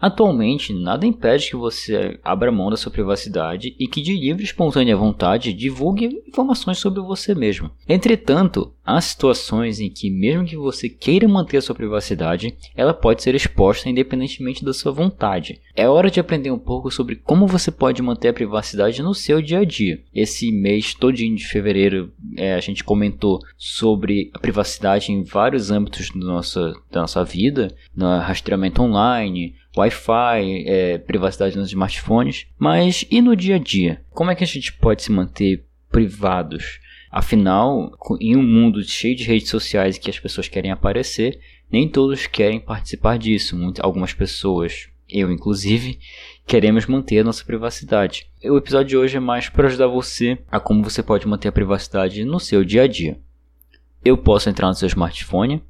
Atualmente, nada impede que você abra mão da sua privacidade e que de livre e espontânea vontade divulgue informações sobre você mesmo. Entretanto, há situações em que, mesmo que você queira manter a sua privacidade, ela pode ser exposta independentemente da sua vontade. É hora de aprender um pouco sobre como você pode manter a privacidade no seu dia a dia. Esse mês todinho de fevereiro, é, a gente comentou sobre a privacidade em vários âmbitos da nossa, da nossa vida, no rastreamento online, Wi-Fi, é, privacidade nos smartphones. Mas e no dia a dia? Como é que a gente pode se manter privados? Afinal, em um mundo cheio de redes sociais que as pessoas querem aparecer, nem todos querem participar disso. algumas pessoas, eu inclusive, queremos manter a nossa privacidade. O episódio de hoje é mais para ajudar você a como você pode manter a privacidade no seu dia a dia. Eu posso entrar no seu smartphone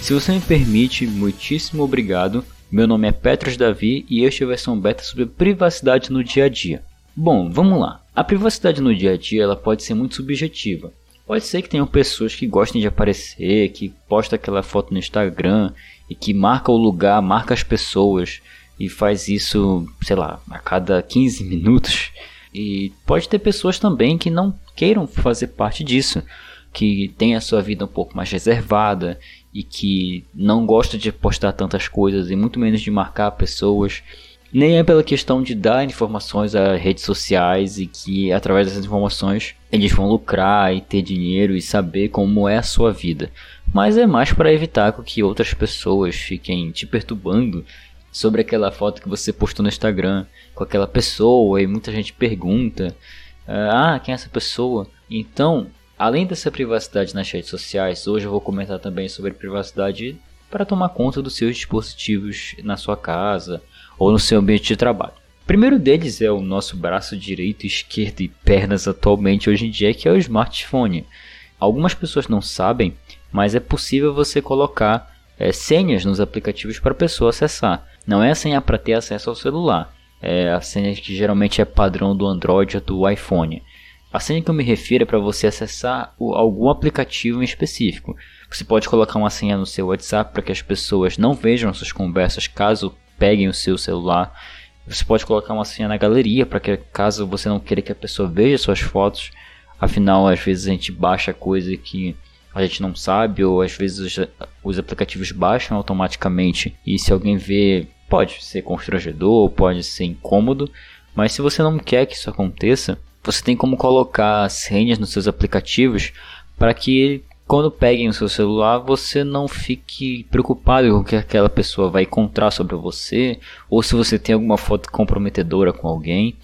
Se você me permite, muitíssimo obrigado. Meu nome é Petros Davi e este é a versão beta sobre privacidade no dia a dia. Bom, vamos lá. A privacidade no dia a dia ela pode ser muito subjetiva. Pode ser que tenham pessoas que gostem de aparecer, que postam aquela foto no Instagram e que marca o lugar, marca as pessoas e faz isso, sei lá, a cada 15 minutos. E pode ter pessoas também que não queiram fazer parte disso, que tem a sua vida um pouco mais reservada e que não gosta de postar tantas coisas e muito menos de marcar pessoas. Nem é pela questão de dar informações a redes sociais e que através dessas informações eles vão lucrar e ter dinheiro e saber como é a sua vida. Mas é mais para evitar que outras pessoas fiquem te perturbando sobre aquela foto que você postou no Instagram com aquela pessoa e muita gente pergunta: Ah, quem é essa pessoa? Então, Além dessa privacidade nas redes sociais, hoje eu vou comentar também sobre privacidade para tomar conta dos seus dispositivos na sua casa ou no seu ambiente de trabalho. O primeiro deles é o nosso braço direito, esquerdo e pernas atualmente hoje em dia, que é o smartphone. Algumas pessoas não sabem, mas é possível você colocar é, senhas nos aplicativos para a pessoa acessar. Não é a senha para ter acesso ao celular, é a senha que geralmente é padrão do Android ou do iPhone. A senha que eu me refiro é para você acessar o, algum aplicativo em específico. Você pode colocar uma senha no seu WhatsApp para que as pessoas não vejam suas conversas caso peguem o seu celular. Você pode colocar uma senha na galeria para que caso você não queira que a pessoa veja suas fotos. Afinal, às vezes a gente baixa coisa que a gente não sabe ou às vezes os, os aplicativos baixam automaticamente e se alguém vê pode ser constrangedor, pode ser incômodo. Mas se você não quer que isso aconteça, você tem como colocar senhas nos seus aplicativos para que quando peguem o seu celular você não fique preocupado com o que aquela pessoa vai encontrar sobre você ou se você tem alguma foto comprometedora com alguém.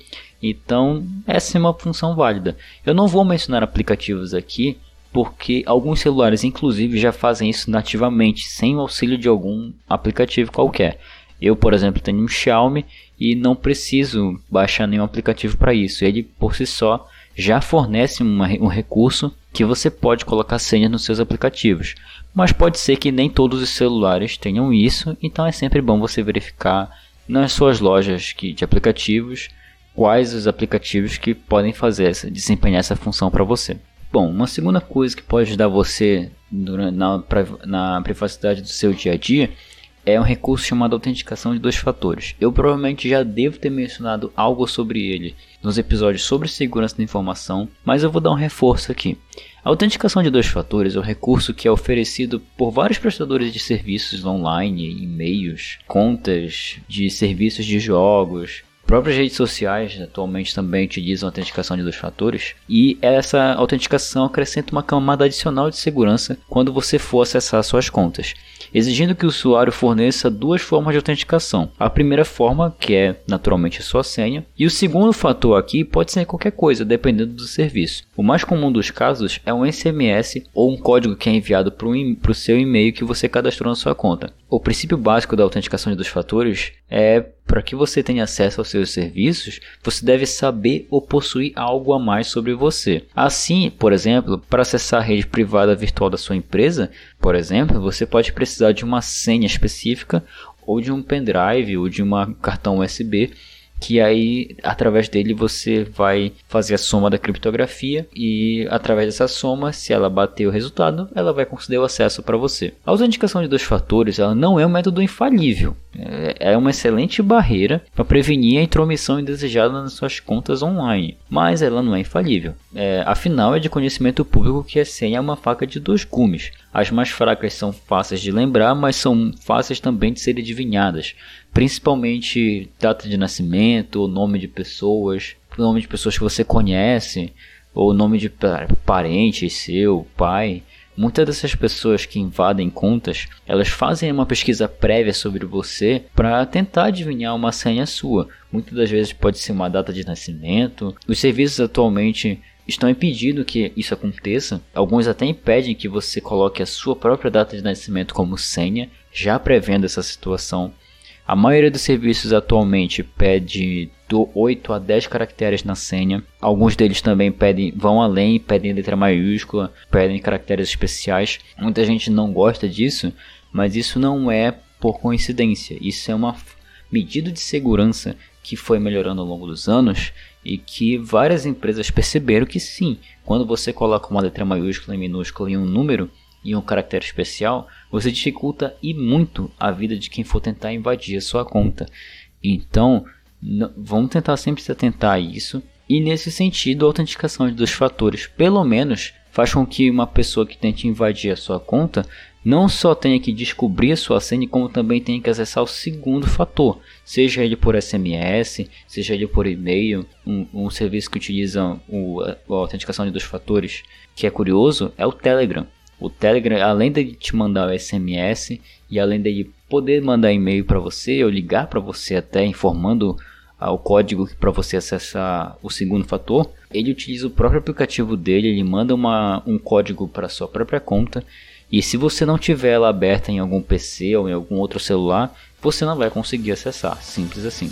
Então, essa é uma função válida. Eu não vou mencionar aplicativos aqui porque alguns celulares, inclusive, já fazem isso nativamente, sem o auxílio de algum aplicativo qualquer. Eu, por exemplo, tenho um Xiaomi e não preciso baixar nenhum aplicativo para isso. Ele por si só já fornece uma, um recurso que você pode colocar senhas nos seus aplicativos. Mas pode ser que nem todos os celulares tenham isso, então é sempre bom você verificar nas suas lojas que, de aplicativos quais os aplicativos que podem fazer essa, desempenhar essa função para você. Bom, uma segunda coisa que pode ajudar você na, na privacidade do seu dia a dia é um recurso chamado autenticação de dois fatores. Eu provavelmente já devo ter mencionado algo sobre ele nos episódios sobre segurança da informação, mas eu vou dar um reforço aqui. A autenticação de dois fatores é um recurso que é oferecido por vários prestadores de serviços online, e-mails, contas de serviços de jogos, próprias redes sociais atualmente também utilizam autenticação de dois fatores e essa autenticação acrescenta uma camada adicional de segurança quando você for acessar suas contas exigindo que o usuário forneça duas formas de autenticação. A primeira forma, que é naturalmente a sua senha, e o segundo fator aqui pode ser qualquer coisa, dependendo do serviço. O mais comum dos casos é um SMS ou um código que é enviado para o seu e-mail que você cadastrou na sua conta. O princípio básico da autenticação de dois fatores é para que você tenha acesso aos seus serviços, você deve saber ou possuir algo a mais sobre você. Assim, por exemplo, para acessar a rede privada virtual da sua empresa, por exemplo, você pode precisar de uma senha específica ou de um pendrive ou de um cartão USB que aí através dele você vai fazer a soma da criptografia e através dessa soma, se ela bater o resultado, ela vai conceder o acesso para você. A autenticação de dois fatores ela não é um método infalível, é, é uma excelente barreira para prevenir a intromissão indesejada nas suas contas online, mas ela não é infalível. É, afinal, é de conhecimento público que a senha é uma faca de dois gumes. As mais fracas são fáceis de lembrar, mas são fáceis também de serem adivinhadas principalmente data de nascimento, nome de pessoas, nome de pessoas que você conhece, ou nome de parente seu, pai. Muitas dessas pessoas que invadem contas, elas fazem uma pesquisa prévia sobre você para tentar adivinhar uma senha sua. Muitas das vezes pode ser uma data de nascimento. Os serviços atualmente estão impedindo que isso aconteça. Alguns até impedem que você coloque a sua própria data de nascimento como senha, já prevendo essa situação. A maioria dos serviços atualmente pede do 8 a 10 caracteres na senha. Alguns deles também pedem, vão além, pedem letra maiúscula, pedem caracteres especiais. Muita gente não gosta disso, mas isso não é por coincidência. Isso é uma medida de segurança que foi melhorando ao longo dos anos e que várias empresas perceberam que sim, quando você coloca uma letra maiúscula e minúscula em um número, e um caractere especial, você dificulta e muito a vida de quem for tentar invadir a sua conta. Então, vamos tentar sempre se atentar a isso. E nesse sentido, a autenticação de dois fatores, pelo menos, faz com que uma pessoa que tente invadir a sua conta não só tenha que descobrir a sua senha, como também tenha que acessar o segundo fator, seja ele por SMS, seja ele por e-mail, um, um serviço que utiliza o, a autenticação de dois fatores, que é curioso, é o Telegram. O Telegram, além de te mandar o SMS e além de poder mandar e-mail para você ou ligar para você até informando ah, o código para você acessar o segundo fator, ele utiliza o próprio aplicativo dele, ele manda uma, um código para sua própria conta e se você não tiver ela aberta em algum PC ou em algum outro celular, você não vai conseguir acessar, simples assim.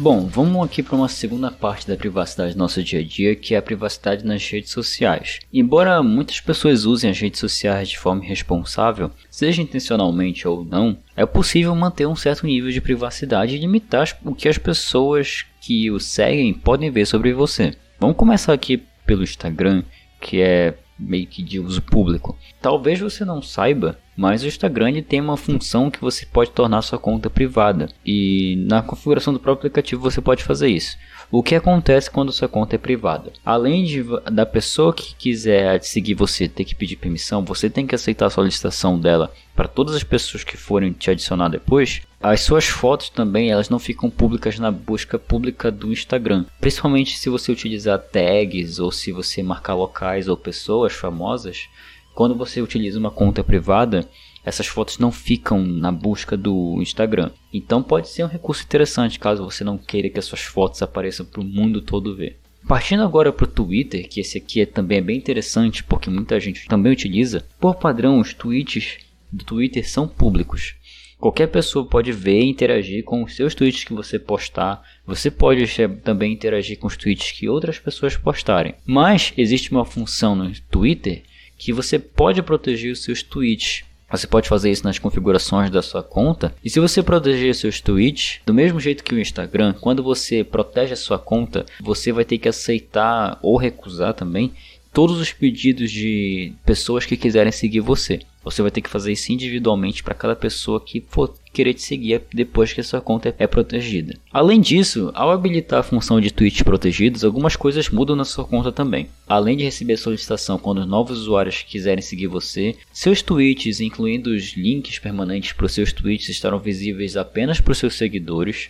Bom, vamos aqui para uma segunda parte da privacidade do nosso dia a dia, que é a privacidade nas redes sociais. Embora muitas pessoas usem as redes sociais de forma irresponsável, seja intencionalmente ou não, é possível manter um certo nível de privacidade e limitar o que as pessoas que o seguem podem ver sobre você. Vamos começar aqui pelo Instagram, que é meio que de uso público. Talvez você não saiba, mas o Instagram tem uma função que você pode tornar sua conta privada e na configuração do próprio aplicativo você pode fazer isso. O que acontece quando sua conta é privada? Além de, da pessoa que quiser seguir você ter que pedir permissão, você tem que aceitar a solicitação dela para todas as pessoas que forem te adicionar depois. As suas fotos também elas não ficam públicas na busca pública do Instagram, principalmente se você utilizar tags ou se você marcar locais ou pessoas famosas. Quando você utiliza uma conta privada, essas fotos não ficam na busca do Instagram. Então pode ser um recurso interessante caso você não queira que as suas fotos apareçam para o mundo todo ver. Partindo agora para o Twitter, que esse aqui é, também é bem interessante porque muita gente também utiliza, por padrão os tweets do Twitter são públicos. Qualquer pessoa pode ver e interagir com os seus tweets que você postar. Você pode também interagir com os tweets que outras pessoas postarem. Mas existe uma função no Twitter que você pode proteger os seus tweets. Você pode fazer isso nas configurações da sua conta. E se você proteger seus tweets, do mesmo jeito que o Instagram, quando você protege a sua conta, você vai ter que aceitar ou recusar também todos os pedidos de pessoas que quiserem seguir você. Você vai ter que fazer isso individualmente para cada pessoa que for querer te seguir depois que a sua conta é protegida. Além disso, ao habilitar a função de tweets protegidos, algumas coisas mudam na sua conta também. Além de receber solicitação quando novos usuários quiserem seguir você, seus tweets, incluindo os links permanentes para os seus tweets, estarão visíveis apenas para os seus seguidores.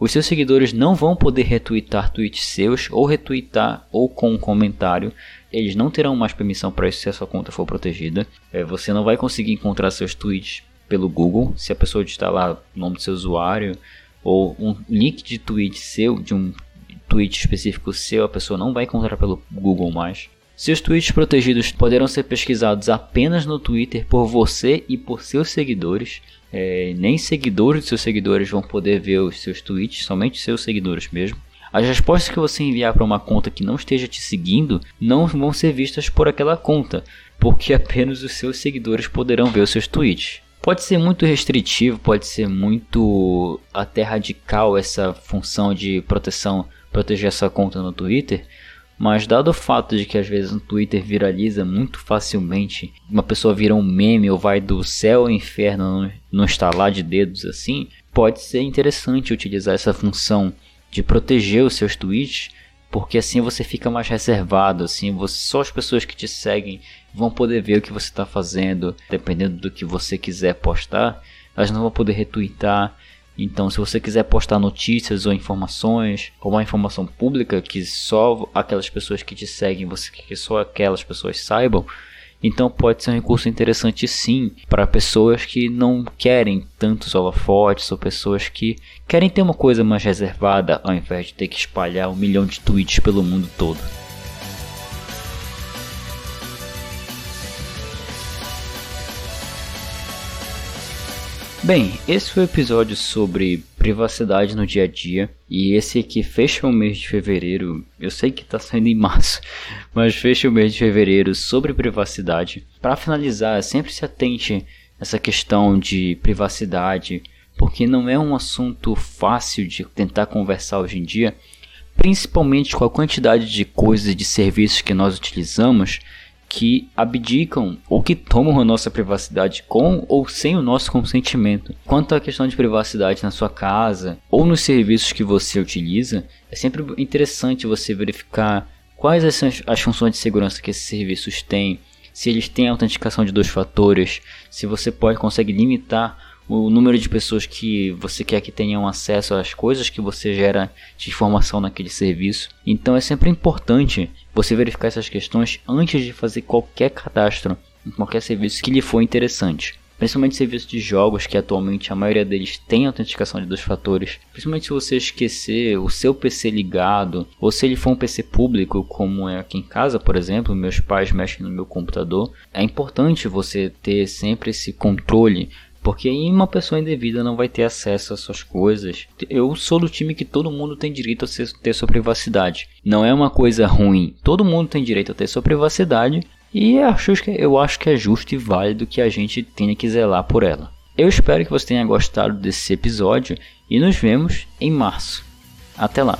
Os seus seguidores não vão poder retweetar tweets seus ou retweetar ou com um comentário. Eles não terão mais permissão para isso se a sua conta for protegida. É, você não vai conseguir encontrar seus tweets pelo Google se a pessoa digitar lá o nome do seu usuário ou um link de tweet seu, de um tweet específico seu, a pessoa não vai encontrar pelo Google mais. Seus tweets protegidos poderão ser pesquisados apenas no Twitter por você e por seus seguidores. É, nem seguidores de seus seguidores vão poder ver os seus tweets, somente seus seguidores mesmo. As respostas que você enviar para uma conta que não esteja te seguindo não vão ser vistas por aquela conta, porque apenas os seus seguidores poderão ver os seus tweets. Pode ser muito restritivo, pode ser muito até radical essa função de proteção, proteger essa conta no Twitter, mas dado o fato de que às vezes no Twitter viraliza muito facilmente, uma pessoa vira um meme ou vai do céu ao inferno no estalar de dedos assim, pode ser interessante utilizar essa função de proteger os seus tweets, porque assim você fica mais reservado, assim você, só as pessoas que te seguem vão poder ver o que você está fazendo, dependendo do que você quiser postar, elas não vão poder retweetar. Então, se você quiser postar notícias ou informações, ou uma informação pública que só aquelas pessoas que te seguem, você que só aquelas pessoas saibam, então pode ser um recurso interessante sim para pessoas que não querem tantos holofotes ou pessoas que querem ter uma coisa mais reservada ao invés de ter que espalhar um milhão de tweets pelo mundo todo. Bem, esse foi o episódio sobre privacidade no dia a dia. E esse aqui fecha o mês de fevereiro. Eu sei que está saindo em março, mas fecha o mês de fevereiro sobre privacidade. Para finalizar, sempre se atente essa questão de privacidade, porque não é um assunto fácil de tentar conversar hoje em dia, principalmente com a quantidade de coisas e de serviços que nós utilizamos que abdicam ou que tomam a nossa privacidade com ou sem o nosso consentimento. Quanto à questão de privacidade na sua casa ou nos serviços que você utiliza, é sempre interessante você verificar quais as, funções de segurança que esses serviços têm, se eles têm autenticação de dois fatores, se você pode consegue limitar o número de pessoas que você quer que tenham acesso às coisas que você gera de informação naquele serviço. Então é sempre importante você verificar essas questões antes de fazer qualquer cadastro em qualquer serviço que lhe for interessante. Principalmente serviços de jogos, que atualmente a maioria deles tem autenticação de dois fatores. Principalmente se você esquecer o seu PC ligado, ou se ele for um PC público, como é aqui em casa, por exemplo, meus pais mexem no meu computador. É importante você ter sempre esse controle porque uma pessoa indevida não vai ter acesso às suas coisas. Eu sou do time que todo mundo tem direito a ter sua privacidade. Não é uma coisa ruim. Todo mundo tem direito a ter sua privacidade. E eu acho que é justo e válido que a gente tenha que zelar por ela. Eu espero que você tenha gostado desse episódio e nos vemos em março. Até lá!